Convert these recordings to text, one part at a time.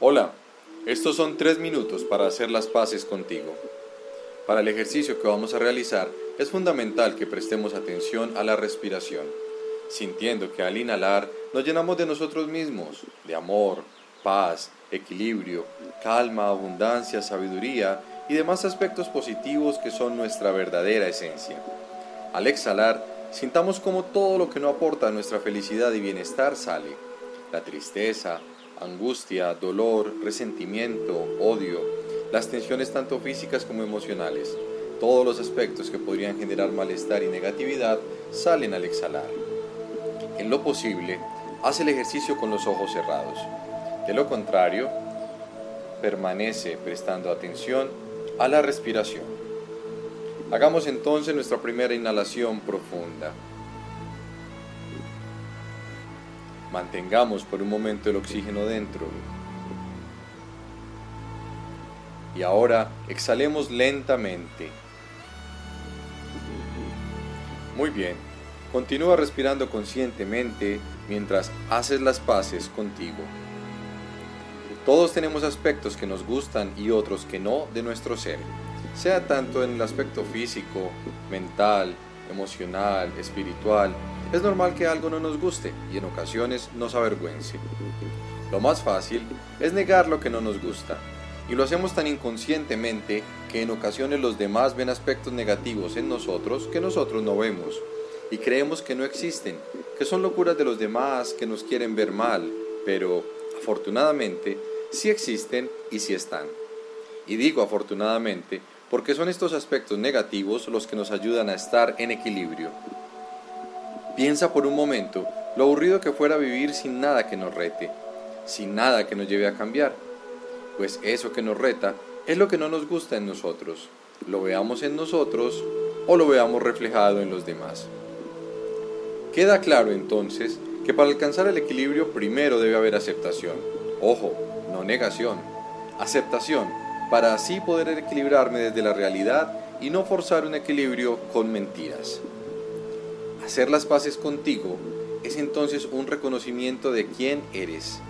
Hola, estos son tres minutos para hacer las paces contigo. Para el ejercicio que vamos a realizar es fundamental que prestemos atención a la respiración, sintiendo que al inhalar nos llenamos de nosotros mismos, de amor, paz, equilibrio, calma, abundancia, sabiduría y demás aspectos positivos que son nuestra verdadera esencia. Al exhalar, sintamos como todo lo que no aporta a nuestra felicidad y bienestar sale. La tristeza, angustia, dolor, resentimiento, odio, las tensiones tanto físicas como emocionales, todos los aspectos que podrían generar malestar y negatividad salen al exhalar. En lo posible, haz el ejercicio con los ojos cerrados. De lo contrario, permanece prestando atención a la respiración. Hagamos entonces nuestra primera inhalación profunda. Mantengamos por un momento el oxígeno dentro. Y ahora exhalemos lentamente. Muy bien. Continúa respirando conscientemente mientras haces las paces contigo. Todos tenemos aspectos que nos gustan y otros que no de nuestro ser, sea tanto en el aspecto físico, mental, emocional, espiritual. Es normal que algo no nos guste y en ocasiones nos avergüence. Lo más fácil es negar lo que no nos gusta, y lo hacemos tan inconscientemente que en ocasiones los demás ven aspectos negativos en nosotros que nosotros no vemos, y creemos que no existen, que son locuras de los demás que nos quieren ver mal, pero afortunadamente sí existen y sí están. Y digo afortunadamente porque son estos aspectos negativos los que nos ayudan a estar en equilibrio. Piensa por un momento lo aburrido que fuera vivir sin nada que nos rete, sin nada que nos lleve a cambiar, pues eso que nos reta es lo que no nos gusta en nosotros, lo veamos en nosotros o lo veamos reflejado en los demás. Queda claro entonces que para alcanzar el equilibrio primero debe haber aceptación. Ojo, no negación. Aceptación para así poder equilibrarme desde la realidad y no forzar un equilibrio con mentiras. Hacer las paces contigo es entonces un reconocimiento de quién eres.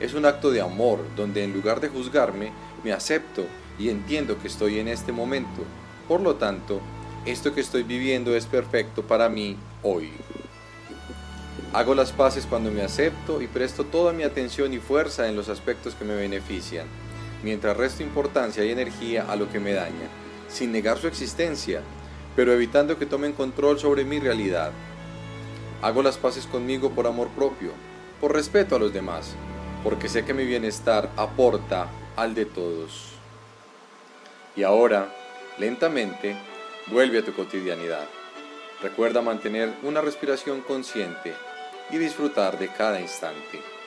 Es un acto de amor donde en lugar de juzgarme, me acepto y entiendo que estoy en este momento. Por lo tanto, esto que estoy viviendo es perfecto para mí hoy. Hago las paces cuando me acepto y presto toda mi atención y fuerza en los aspectos que me benefician mientras resto importancia y energía a lo que me daña, sin negar su existencia, pero evitando que tomen control sobre mi realidad. Hago las paces conmigo por amor propio, por respeto a los demás, porque sé que mi bienestar aporta al de todos. Y ahora, lentamente, vuelve a tu cotidianidad. Recuerda mantener una respiración consciente y disfrutar de cada instante.